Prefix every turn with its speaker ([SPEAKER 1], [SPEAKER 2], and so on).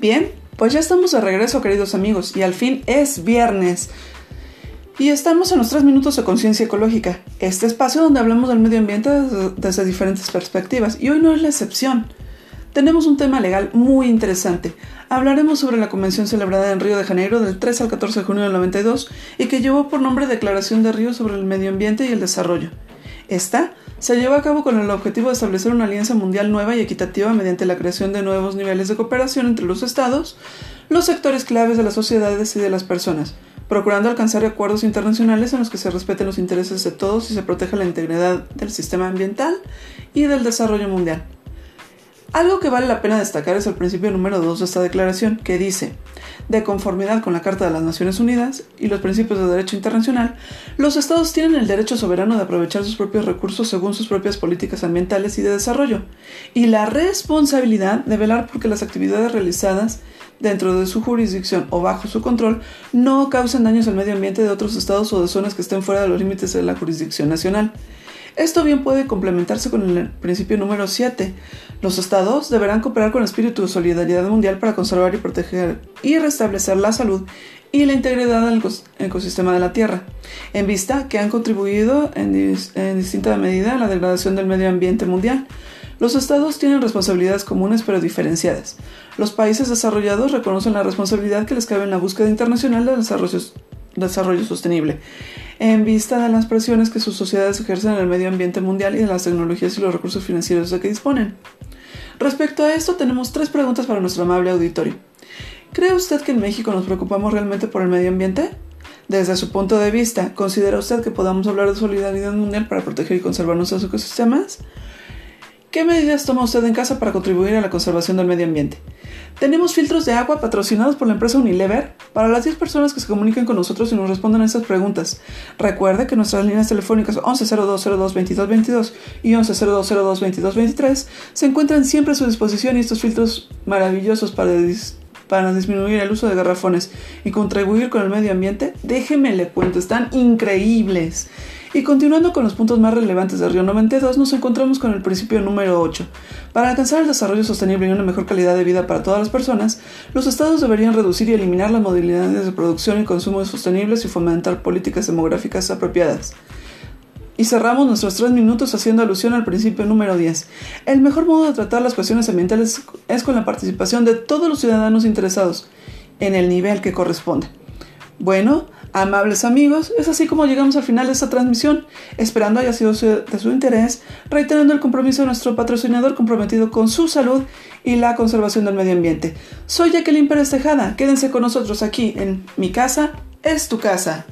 [SPEAKER 1] Bien, pues ya estamos de regreso, queridos amigos, y al fin es viernes. Y estamos en los tres minutos de conciencia ecológica, este espacio donde hablamos del medio ambiente desde, diferentes perspectivas, y hoy no es la excepción. Tenemos un tema legal muy interesante. Hablaremos sobre la convención celebrada en Río de Janeiro del 3 al 14 de junio del 92 y que llevó por nombre Declaración de Río sobre el Medio Ambiente y el Desarrollo. Esta se llevó a cabo con el objetivo de establecer una alianza mundial nueva y equitativa mediante la creación de nuevos niveles de cooperación entre los estados, los sectores claves de las sociedades y de las personas, procurando alcanzar acuerdos internacionales en los que se respeten los intereses de todos y se proteja la integridad del sistema ambiental y del desarrollo mundial. Algo que vale la pena destacar es el principio número 2 de esta declaración, que dice, de conformidad con la Carta de las Naciones Unidas y los principios de derecho internacional, los estados tienen el derecho soberano de aprovechar sus propios recursos según sus propias políticas ambientales y de desarrollo, y la responsabilidad de velar porque las actividades realizadas dentro de su jurisdicción o bajo su control no causen daños al medio ambiente de otros estados o de zonas que estén fuera de los límites de la jurisdicción nacional. Esto bien puede complementarse con el principio número 7. Los estados deberán cooperar con el espíritu de solidaridad mundial para conservar y proteger y restablecer la salud y la integridad del ecosistema de la Tierra, en vista que han contribuido en, distinta medida a la degradación del medio ambiente mundial. Los estados tienen responsabilidades comunes pero diferenciadas. Los países desarrollados reconocen la responsabilidad que les cabe en la búsqueda internacional de desarrollo, desarrollo sostenible en vista de las presiones que sus sociedades ejercen en el medio ambiente mundial y de las tecnologías y los recursos financieros de que disponen. Respecto a esto, tenemos tres preguntas para nuestro amable auditorio. ¿Cree usted que en México nos preocupamos realmente por el medio ambiente? Desde su punto de vista, ¿considera usted que podamos hablar de solidaridad mundial para proteger y conservar nuestros ecosistemas? ¿Qué medidas toma usted en casa para contribuir a la conservación del medio ambiente? Tenemos filtros de agua patrocinados por la empresa Unilever para las 10 personas que se comuniquen con nosotros y nos respondan a estas preguntas. Recuerde que nuestras líneas telefónicas 1102022222 y 1102022223 se encuentran siempre a su disposición y estos filtros maravillosos para, para disminuir el uso de garrafones y contribuir con el medio ambiente, déjeme le cuento, están increíbles. Y continuando con los puntos más relevantes de Río 92, nos encontramos con el principio número 8. Para alcanzar el desarrollo sostenible y una mejor calidad de vida para todas las personas, los estados deberían reducir y eliminar las modalidades de producción y consumo sostenibles y fomentar políticas demográficas apropiadas. Y cerramos nuestros tres minutos haciendo alusión al principio número 10. El mejor modo de tratar las cuestiones ambientales es con la participación de todos los ciudadanos interesados, en el nivel que corresponde. Bueno, Amables amigos, es así como llegamos al final de esta transmisión, esperando haya sido de su interés, reiterando el compromiso de nuestro patrocinador comprometido con su salud y la conservación del medio ambiente. Soy Jacqueline Pérez Tejada, quédense con nosotros aquí en Mi Casa es tu Casa.